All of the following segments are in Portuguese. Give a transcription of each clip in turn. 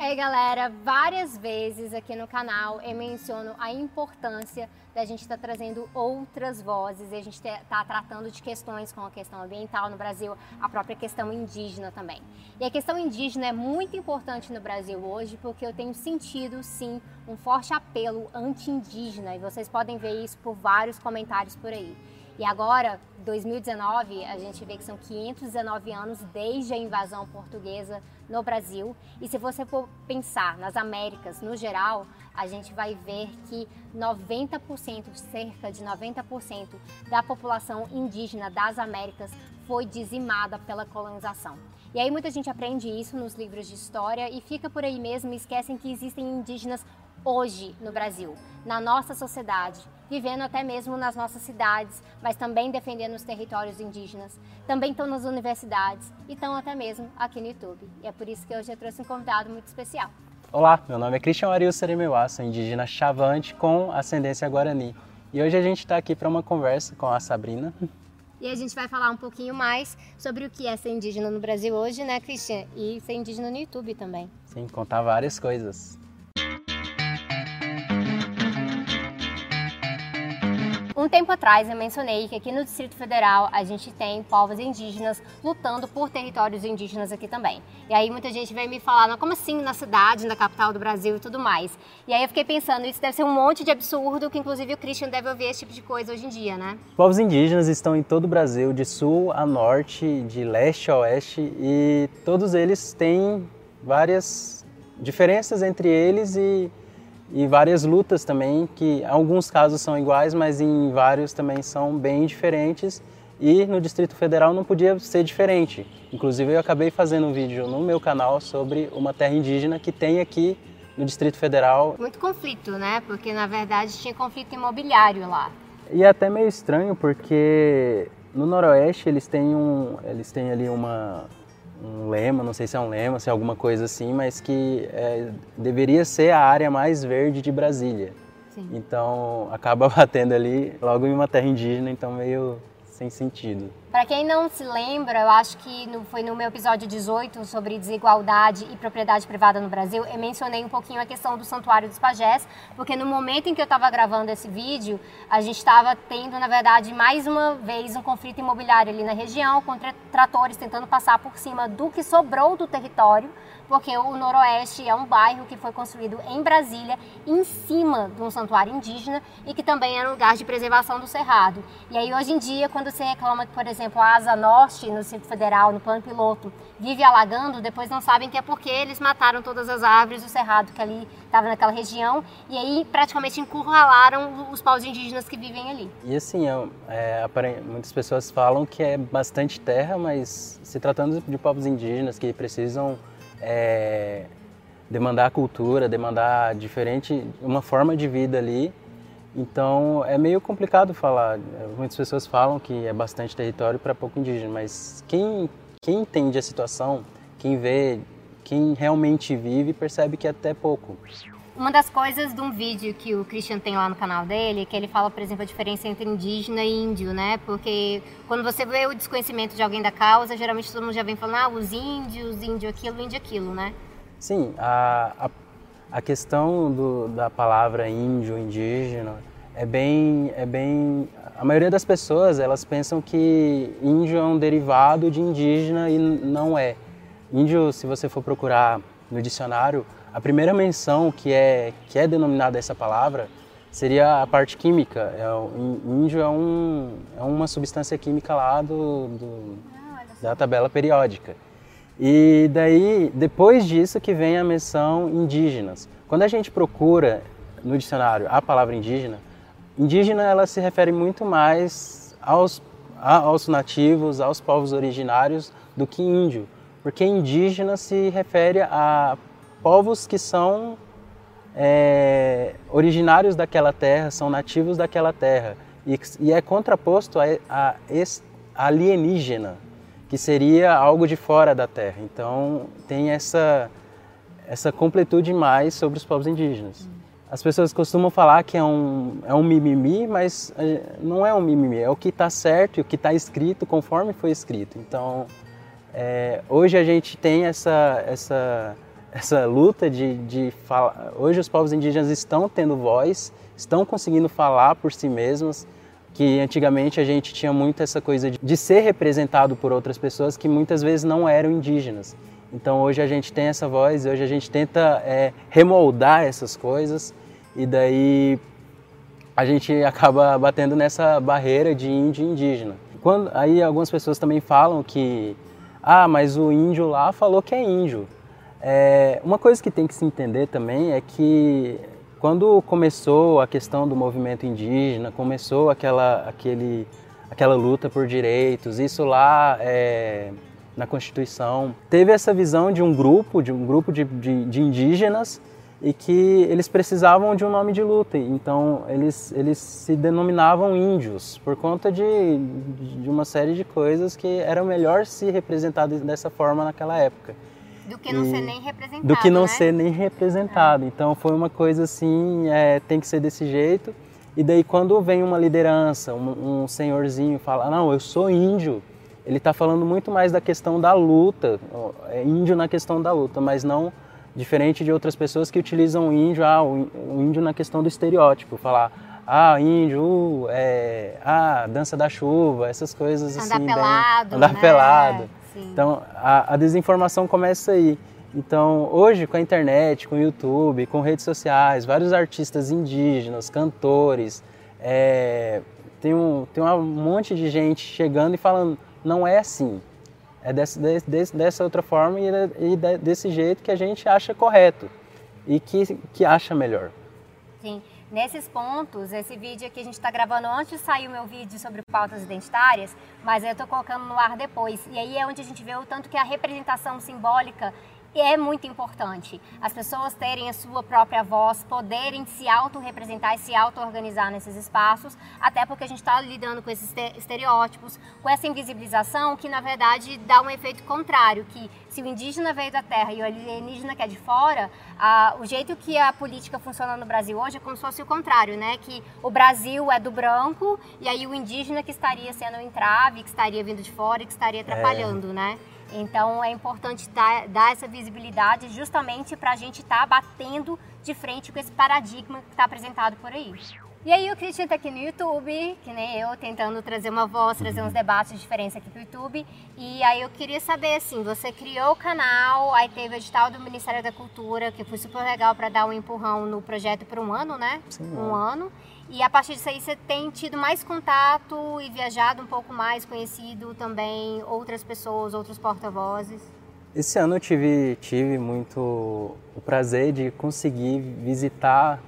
Ei galera, várias vezes aqui no canal eu menciono a importância da gente estar tá trazendo outras vozes e a gente está tratando de questões como a questão ambiental no Brasil, a própria questão indígena também. E a questão indígena é muito importante no Brasil hoje porque eu tenho sentido sim um forte apelo anti-indígena e vocês podem ver isso por vários comentários por aí. E agora, 2019, a gente vê que são 519 anos desde a invasão portuguesa no Brasil. E se você for pensar nas Américas no geral, a gente vai ver que 90%, cerca de 90% da população indígena das Américas foi dizimada pela colonização. E aí muita gente aprende isso nos livros de história e fica por aí mesmo e esquecem que existem indígenas hoje no Brasil, na nossa sociedade, vivendo até mesmo nas nossas cidades, mas também defendendo os territórios indígenas. Também estão nas universidades e estão até mesmo aqui no YouTube. E é por isso que hoje eu trouxe um convidado muito especial. Olá, meu nome é Cristian Ariel Seremeuá, sou indígena chavante com ascendência guarani. E hoje a gente está aqui para uma conversa com a Sabrina. E a gente vai falar um pouquinho mais sobre o que é ser indígena no Brasil hoje, né, Cristian? E ser indígena no YouTube também. Sim, contar várias coisas. Um tempo atrás eu mencionei que aqui no Distrito Federal a gente tem povos indígenas lutando por territórios indígenas aqui também. E aí muita gente veio me falar, como assim na cidade, na capital do Brasil e tudo mais. E aí eu fiquei pensando, isso deve ser um monte de absurdo que inclusive o Christian deve ouvir esse tipo de coisa hoje em dia, né? Povos indígenas estão em todo o Brasil, de sul a norte, de leste a oeste, e todos eles têm várias diferenças entre eles e e várias lutas também, que em alguns casos são iguais, mas em vários também são bem diferentes. E no Distrito Federal não podia ser diferente. Inclusive eu acabei fazendo um vídeo no meu canal sobre uma terra indígena que tem aqui no Distrito Federal. Muito conflito, né? Porque na verdade tinha conflito imobiliário lá. E é até meio estranho porque no Noroeste eles têm um, eles têm ali uma um lema, não sei se é um lema, se é alguma coisa assim, mas que é, deveria ser a área mais verde de Brasília. Sim. Então acaba batendo ali logo em uma terra indígena, então meio sem sentido. Para quem não se lembra, eu acho que no, foi no meu episódio 18 sobre desigualdade e propriedade privada no Brasil, eu mencionei um pouquinho a questão do Santuário dos Pajés, porque no momento em que eu estava gravando esse vídeo, a gente estava tendo, na verdade, mais uma vez um conflito imobiliário ali na região, com tratores tentando passar por cima do que sobrou do território porque o Noroeste é um bairro que foi construído em Brasília, em cima de um santuário indígena e que também era um lugar de preservação do cerrado. E aí hoje em dia, quando você reclama que, por exemplo, a Asa Norte, no Distrito Federal, no plano piloto, vive alagando, depois não sabem que é porque eles mataram todas as árvores do cerrado que ali estava naquela região e aí praticamente encurralaram os povos indígenas que vivem ali. E assim, é, é, muitas pessoas falam que é bastante terra, mas se tratando de povos indígenas que precisam é, demandar cultura, demandar diferente, uma forma de vida ali. Então é meio complicado falar. Muitas pessoas falam que é bastante território para pouco indígena, mas quem, quem entende a situação, quem vê, quem realmente vive, percebe que é até pouco. Uma das coisas de um vídeo que o Christian tem lá no canal dele, que ele fala, por exemplo, a diferença entre indígena e índio, né? Porque quando você vê o desconhecimento de alguém da causa, geralmente todo mundo já vem falando, ah, os índios, índio aquilo, índio aquilo, né? Sim, a, a, a questão do, da palavra índio, indígena, é bem, é bem... A maioria das pessoas, elas pensam que índio é um derivado de indígena e não é. Índio, se você for procurar no dicionário, a primeira menção que é, que é denominada essa palavra seria a parte química. É, índio é, um, é uma substância química lá do, do, da tabela periódica. E daí, depois disso que vem a menção indígenas. Quando a gente procura no dicionário a palavra indígena, indígena ela se refere muito mais aos, aos nativos, aos povos originários do que índio, porque indígena se refere a povos que são é, originários daquela terra, são nativos daquela terra. E, e é contraposto a, a, a, alienígena, que seria algo de fora da terra. Então tem essa, essa completude mais sobre os povos indígenas. As pessoas costumam falar que é um, é um mimimi, mas é, não é um mimimi, é o que está certo e o que está escrito conforme foi escrito. Então, é, hoje a gente tem essa, essa essa luta de, de falar. Hoje os povos indígenas estão tendo voz, estão conseguindo falar por si mesmos, que antigamente a gente tinha muito essa coisa de, de ser representado por outras pessoas que muitas vezes não eram indígenas. Então hoje a gente tem essa voz, hoje a gente tenta é, remoldar essas coisas e daí a gente acaba batendo nessa barreira de índio e indígena. Quando, aí algumas pessoas também falam que, ah, mas o índio lá falou que é índio. É, uma coisa que tem que se entender também é que quando começou a questão do movimento indígena, começou aquela, aquele, aquela luta por direitos, isso lá é, na Constituição, teve essa visão de um grupo, de um grupo de, de, de indígenas e que eles precisavam de um nome de luta. Então eles, eles se denominavam índios por conta de, de uma série de coisas que era melhor se representar dessa forma naquela época. Do que não e, ser nem representado. Do que não né? ser nem representado. É. Então foi uma coisa assim, é, tem que ser desse jeito. E daí quando vem uma liderança, um, um senhorzinho fala, não, eu sou índio, ele está falando muito mais da questão da luta, é índio na questão da luta, mas não Diferente de outras pessoas que utilizam o índio, ah, o índio na questão do estereótipo, falar, ah, índio, é, ah, dança da chuva, essas coisas andar assim. Pelado, bem, andar né? pelado. Sim. Então, a, a desinformação começa aí. Então, hoje, com a internet, com o YouTube, com redes sociais, vários artistas indígenas, cantores, é, tem, um, tem um monte de gente chegando e falando, não é assim. É desse, desse, dessa outra forma e, e desse jeito que a gente acha correto e que, que acha melhor. Sim. Nesses pontos, esse vídeo aqui a gente está gravando antes de sair o meu vídeo sobre pautas identitárias, mas eu estou colocando no ar depois. E aí é onde a gente vê o tanto que a representação simbólica é muito importante. As pessoas terem a sua própria voz, poderem se autorrepresentar e se auto-organizar nesses espaços, até porque a gente está lidando com esses estereótipos, com essa invisibilização que, na verdade, dá um efeito contrário, que se o indígena veio da terra e o alienígena que é de fora, a, o jeito que a política funciona no Brasil hoje é como se fosse o contrário, né? Que o Brasil é do branco e aí o indígena que estaria sendo o entrave, que estaria vindo de fora e que estaria é. atrapalhando, é. né? Então é importante dar, dar essa visibilidade justamente para a gente estar tá batendo de frente com esse paradigma que está apresentado por aí. E aí o Christian está aqui no YouTube, que nem eu, tentando trazer uma voz, trazer uns debates de diferença aqui para o YouTube. E aí eu queria saber, assim, você criou o canal, aí teve o edital do Ministério da Cultura, que foi super legal para dar um empurrão no projeto por um ano, né? Sim, um ano. E a partir disso aí você tem tido mais contato e viajado um pouco mais, conhecido também outras pessoas, outros porta-vozes? Esse ano eu tive, tive muito o prazer de conseguir visitar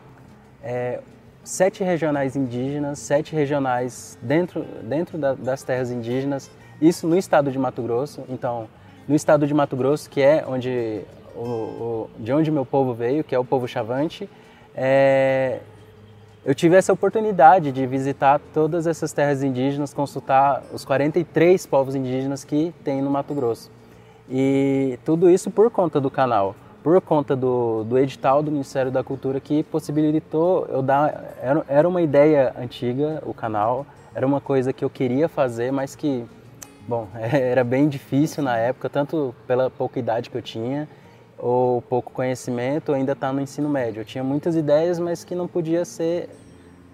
é, sete regionais indígenas, sete regionais dentro, dentro da, das terras indígenas, isso no estado de Mato Grosso. Então, no estado de Mato Grosso, que é onde, o, o de onde meu povo veio, que é o povo Chavante, é, eu tive essa oportunidade de visitar todas essas terras indígenas, consultar os 43 povos indígenas que tem no Mato Grosso. E tudo isso por conta do canal, por conta do, do edital do Ministério da Cultura que possibilitou eu dar. Era, era uma ideia antiga, o canal, era uma coisa que eu queria fazer, mas que, bom, era bem difícil na época, tanto pela pouca idade que eu tinha ou pouco conhecimento, ainda está no ensino médio. Eu tinha muitas ideias, mas que não podia ser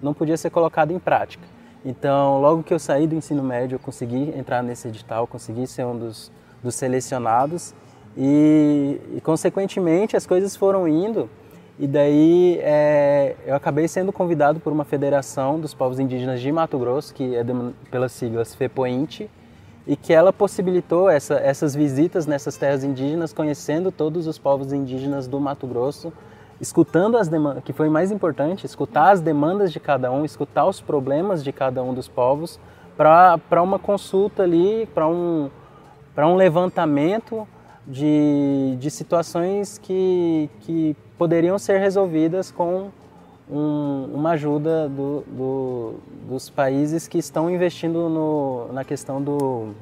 não podia ser colocado em prática. Então, logo que eu saí do ensino médio, eu consegui entrar nesse edital, consegui ser um dos, dos selecionados e, e, consequentemente, as coisas foram indo. E daí é, eu acabei sendo convidado por uma federação dos povos indígenas de Mato Grosso, que é de, pelas siglas FEPOINT, e que ela possibilitou essa, essas visitas nessas terras indígenas, conhecendo todos os povos indígenas do Mato Grosso, escutando as demandas, que foi mais importante, escutar as demandas de cada um, escutar os problemas de cada um dos povos, para uma consulta ali, para um, um levantamento de, de situações que, que poderiam ser resolvidas com um, uma ajuda do, do, dos países que estão investindo no, na questão do,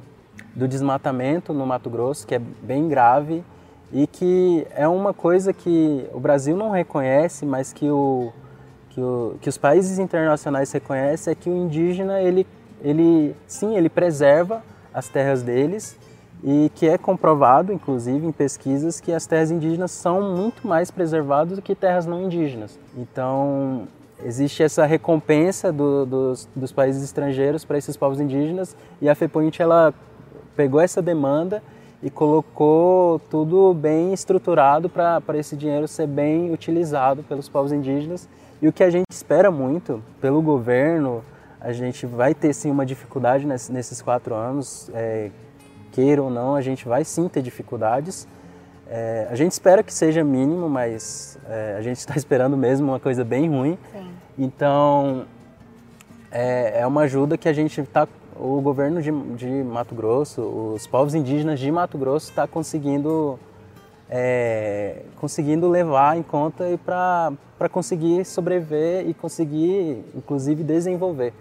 do desmatamento no Mato Grosso, que é bem grave e que é uma coisa que o Brasil não reconhece, mas que, o, que, o, que os países internacionais reconhecem, é que o indígena, ele, ele sim, ele preserva as terras deles e que é comprovado, inclusive, em pesquisas que as terras indígenas são muito mais preservadas do que terras não indígenas. Então, existe essa recompensa do, dos, dos, países estrangeiros para esses povos indígenas e a FEPOINT ela pegou essa demanda e colocou tudo bem estruturado para esse dinheiro ser bem utilizado pelos povos indígenas. E o que a gente espera muito pelo governo, a gente vai ter sim uma dificuldade nesses quatro anos, é, queira ou não, a gente vai sim ter dificuldades. É, a gente espera que seja mínimo, mas é, a gente está esperando mesmo uma coisa bem ruim. Sim. Então, é, é, uma ajuda que a gente está. O governo de, de, Mato Grosso, os povos indígenas de Mato Grosso está conseguindo, é, conseguindo levar em conta e para conseguir sobreviver e conseguir, inclusive, desenvolver.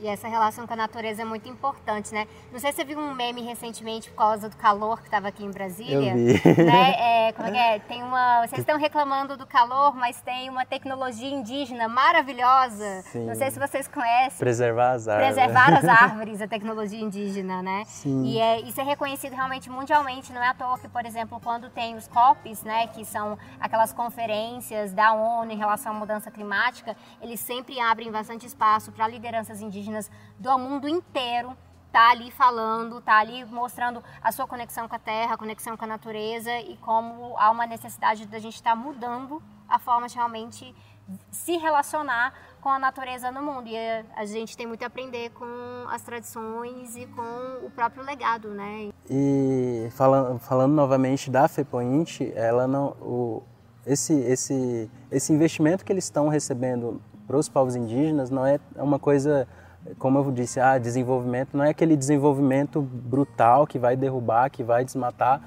E essa relação com a natureza é muito importante, né? Não sei se você viu um meme recentemente por causa do calor que estava aqui em Brasília. Eu vi. Né? É, como é que é? Tem uma. Vocês estão reclamando do calor, mas tem uma tecnologia indígena maravilhosa. Sim. Não sei se vocês conhecem. Preservar as árvores. Preservar as árvores, a tecnologia indígena, né? Sim. E é, isso é reconhecido realmente mundialmente. Não é à toa que, por exemplo, quando tem os COPs, né, que são aquelas conferências da ONU em relação à mudança climática, eles sempre abrem bastante espaço para lideranças indígenas indígenas do mundo inteiro tá ali falando, tá ali mostrando a sua conexão com a terra, a conexão com a natureza e como há uma necessidade da gente estar tá mudando a forma de realmente se relacionar com a natureza no mundo. E a gente tem muito a aprender com as tradições e com o próprio legado, né? E falando, falando novamente da FEPOINT, ela não, o, esse, esse, esse investimento que eles estão recebendo para os povos indígenas não é uma coisa como eu disse, ah, desenvolvimento não é aquele desenvolvimento brutal que vai derrubar, que vai desmatar,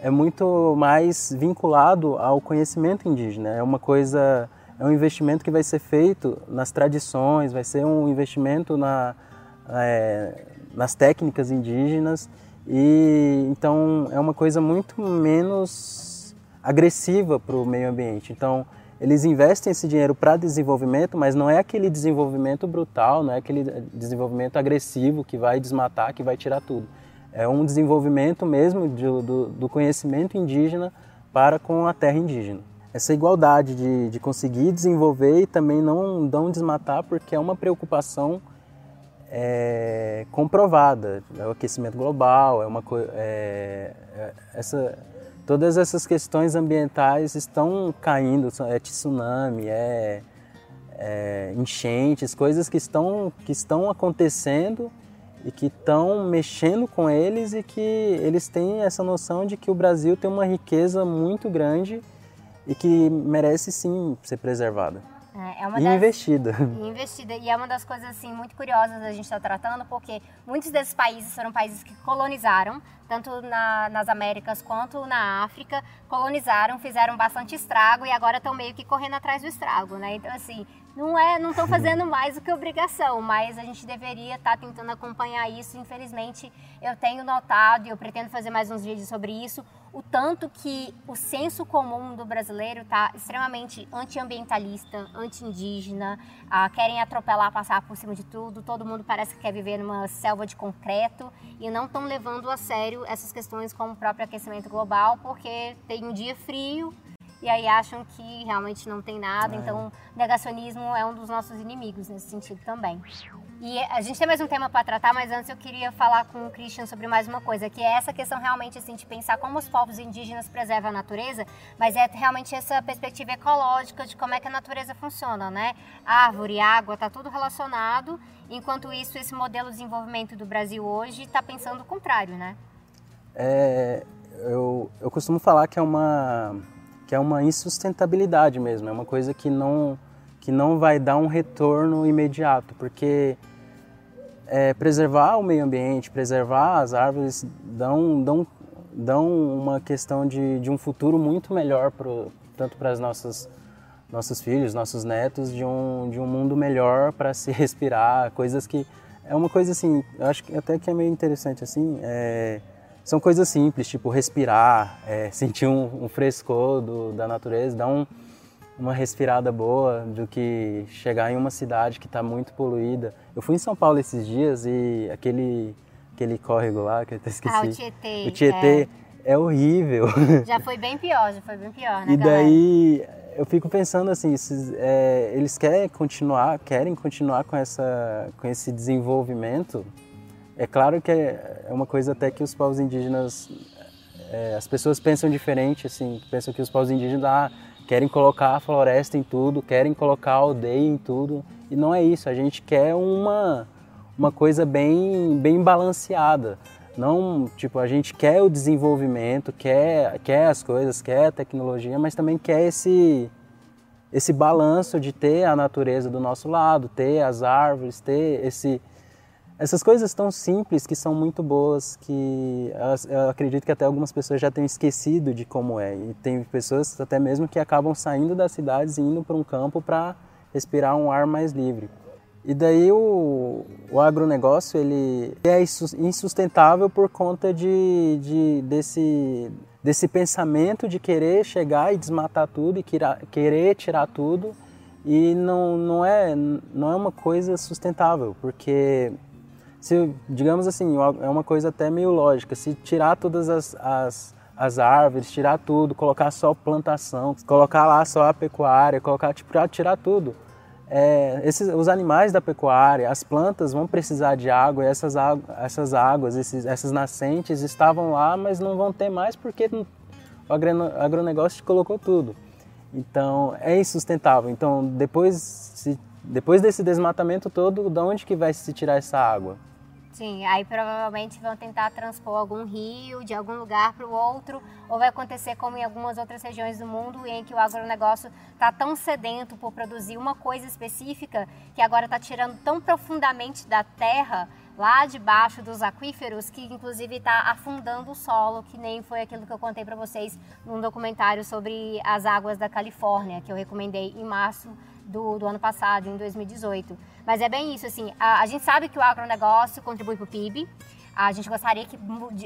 é muito mais vinculado ao conhecimento indígena. É uma coisa, é um investimento que vai ser feito nas tradições, vai ser um investimento na, é, nas técnicas indígenas e então é uma coisa muito menos agressiva para o meio ambiente. Então eles investem esse dinheiro para desenvolvimento, mas não é aquele desenvolvimento brutal, não é aquele desenvolvimento agressivo que vai desmatar, que vai tirar tudo. É um desenvolvimento mesmo de, do, do, conhecimento indígena para com a terra indígena. Essa igualdade de, de conseguir desenvolver e também não, não desmatar, porque é uma preocupação é, comprovada. É o aquecimento global, é uma é, é, essa todas essas questões ambientais estão caindo, é tsunami, é, é enchentes, coisas que estão, que estão acontecendo e que estão mexendo com eles e que eles têm essa noção de que o Brasil tem uma riqueza muito grande e que merece sim ser preservada. É, é uma e das, investida. E investida. E é uma das coisas assim muito curiosas a gente estar tá tratando, porque muitos desses países foram países que colonizaram, tanto na, nas Américas quanto na África, colonizaram, fizeram bastante estrago e agora estão meio que correndo atrás do estrago, né? Então assim, não é, não estão fazendo mais do que obrigação, mas a gente deveria estar tá tentando acompanhar isso. Infelizmente, eu tenho notado e eu pretendo fazer mais uns vídeos sobre isso, o tanto que o senso comum do brasileiro está extremamente antiambientalista, anti-indígena, ah, querem atropelar, passar por cima de tudo, todo mundo parece que quer viver numa selva de concreto e não estão levando a sério essas questões como o próprio aquecimento global, porque tem um dia frio e aí acham que realmente não tem nada. É. Então, negacionismo é um dos nossos inimigos nesse sentido também. E a gente tem mais um tema para tratar, mas antes eu queria falar com o Christian sobre mais uma coisa, que é essa questão realmente assim de pensar como os povos indígenas preservam a natureza, mas é realmente essa perspectiva ecológica de como é que a natureza funciona, né? Árvore, água, tá tudo relacionado. Enquanto isso, esse modelo de desenvolvimento do Brasil hoje está pensando o contrário, né? É, eu, eu costumo falar que é uma que é uma insustentabilidade mesmo, é uma coisa que não, que não vai dar um retorno imediato, porque é, preservar o meio ambiente, preservar as árvores dão, dão, dão uma questão de, de um futuro muito melhor pro, tanto para as nossas nossos filhos, nossos netos, de um, de um mundo melhor para se respirar, coisas que é uma coisa assim, eu acho que até que é meio interessante assim, é, são coisas simples, tipo respirar, é, sentir um, um frescor do, da natureza, dar um, uma respirada boa do que chegar em uma cidade que está muito poluída. Eu fui em São Paulo esses dias e aquele, aquele córrego lá que eu até esqueci. Ah, o Tietê. O Tietê é, é horrível. Já foi bem pior, já foi bem pior, né, E daí eu fico pensando assim, esses, é, eles querem continuar, querem continuar com essa, com esse desenvolvimento. É claro que é, é uma coisa até que os povos indígenas, é, as pessoas pensam diferente, assim, pensam que os povos indígenas ah, querem colocar a floresta em tudo, querem colocar a aldeia em tudo, e não é isso. A gente quer uma uma coisa bem bem balanceada. Não, tipo, a gente quer o desenvolvimento, quer, quer as coisas, quer a tecnologia, mas também quer esse, esse balanço de ter a natureza do nosso lado, ter as árvores, ter esse, essas coisas tão simples que são muito boas, que eu acredito que até algumas pessoas já tenham esquecido de como é. E tem pessoas até mesmo que acabam saindo das cidades e indo para um campo para respirar um ar mais livre. E daí o, o agronegócio ele é insustentável por conta de, de, desse, desse pensamento de querer chegar e desmatar tudo e querer tirar tudo e não, não, é, não é uma coisa sustentável, porque se, digamos assim, é uma coisa até meio lógica, se tirar todas as, as, as árvores, tirar tudo, colocar só plantação, colocar lá só a pecuária, colocar, tipo, tirar tudo, é, esses, os animais da pecuária, as plantas vão precisar de água e essas, essas águas, esses, essas nascentes estavam lá, mas não vão ter mais porque o agronegócio colocou tudo. Então é insustentável. Então depois, se, depois desse desmatamento todo, de onde que vai se tirar essa água? Sim, aí provavelmente vão tentar transpor algum rio de algum lugar para o outro, ou vai acontecer como em algumas outras regiões do mundo, em que o agronegócio está tão sedento por produzir uma coisa específica que agora está tirando tão profundamente da terra, lá debaixo dos aquíferos, que inclusive está afundando o solo, que nem foi aquilo que eu contei para vocês num documentário sobre as águas da Califórnia, que eu recomendei em março do, do ano passado, em 2018. Mas é bem isso, assim, a, a gente sabe que o agronegócio contribui para o PIB, a gente gostaria que,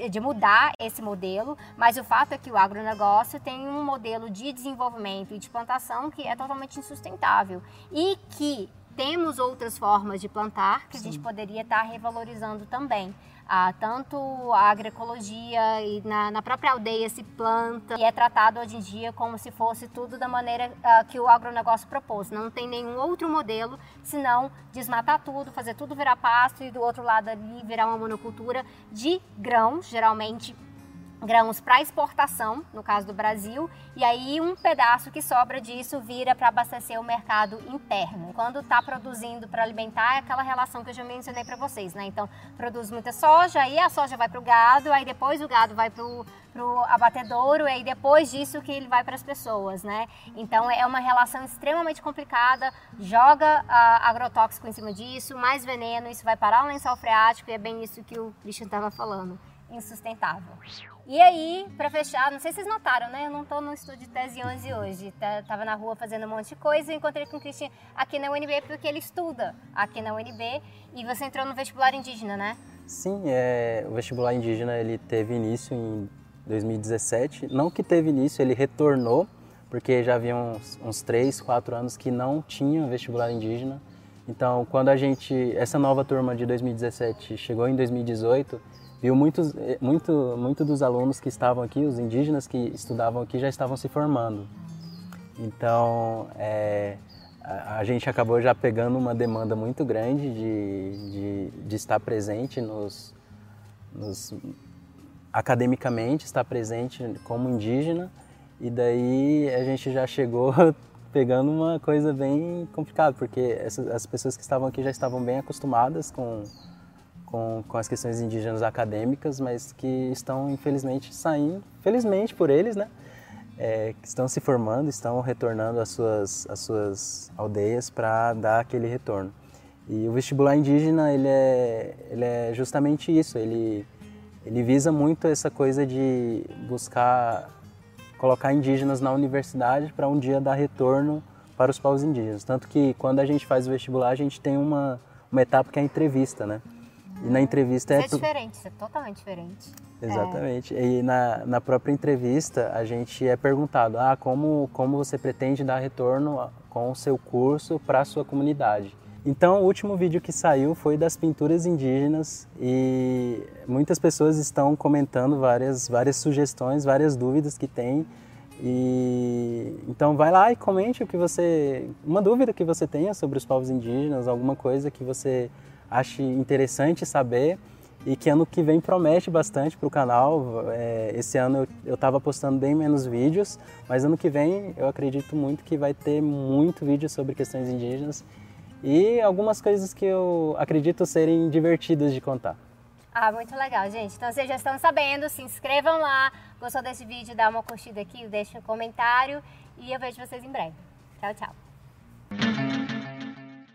de mudar esse modelo, mas o fato é que o agronegócio tem um modelo de desenvolvimento e de plantação que é totalmente insustentável e que temos outras formas de plantar que Sim. a gente poderia estar revalorizando também ah, tanto a agroecologia e na, na, própria aldeia se planta e é tratado hoje em dia como se fosse tudo da maneira ah, que o agronegócio propôs. Não tem nenhum outro modelo senão desmatar tudo, fazer tudo virar pasto e do outro lado ali virar uma monocultura de grãos, geralmente grãos para exportação, no caso do Brasil, e aí um pedaço que sobra disso vira para abastecer o mercado interno. Quando está produzindo para alimentar, é aquela relação que eu já mencionei para vocês, né? Então, produz muita soja, aí a soja vai para o gado, aí depois o gado vai para o abatedouro, e aí depois disso que ele vai para as pessoas, né? Então, é uma relação extremamente complicada, joga uh, agrotóxico em cima disso, mais veneno, isso vai parar o lençol freático, e é bem isso que o Christian estava falando insustentável. E aí, para fechar, não sei se vocês notaram, né? Eu não estou no estúdio Tese 11 hoje. Tá, tava na rua fazendo um monte de coisa e encontrei com o Christian aqui na UNB porque ele estuda aqui na UNB e você entrou no vestibular indígena, né? Sim, é, o vestibular indígena ele teve início em 2017. Não que teve início, ele retornou porque já havia uns, uns 3, 4 anos que não tinha vestibular indígena. Então, quando a gente, essa nova turma de 2017 chegou em 2018, viu muitos, eh, muito, muito dos alunos que estavam aqui, os indígenas que estudavam aqui, já estavam se formando. Então, é, a, a, gente acabou já pegando uma demanda muito grande de, de, de estar presente nos, nos, academicamente, estar presente como indígena, e daí a gente já chegou pegando uma coisa bem complicada, porque essas, as pessoas que estavam aqui já estavam bem acostumadas com com, com as questões indígenas acadêmicas, mas que estão infelizmente saindo, felizmente por eles, né? É, estão se formando, estão retornando às suas, às suas aldeias para dar aquele retorno. E o vestibular indígena, ele é, ele é justamente isso, ele, ele visa muito essa coisa de buscar colocar indígenas na universidade para um dia dar retorno para os povos indígenas. Tanto que quando a gente faz o vestibular, a gente tem uma, uma etapa que é a entrevista, né? E na entrevista é. Isso é diferente, isso é totalmente diferente. Exatamente. É. E na, na própria entrevista a gente é perguntado: ah, como, como você pretende dar retorno com o seu curso para a sua comunidade? Então, o último vídeo que saiu foi das pinturas indígenas e muitas pessoas estão comentando várias, várias sugestões, várias dúvidas que tem. E então vai lá e comente o que você, uma dúvida que você tenha sobre os povos indígenas, alguma coisa que você ache interessante saber e que ano que vem promete bastante para o canal. É, esse ano eu estava postando bem menos vídeos, mas ano que vem eu acredito muito que vai ter muito vídeo sobre questões indígenas e algumas coisas que eu acredito serem divertidas de contar. Ah, muito legal, gente. Então vocês já estão sabendo, se inscrevam lá. Gostou desse vídeo, dá uma curtida aqui, deixa um comentário e eu vejo vocês em breve. Tchau, tchau.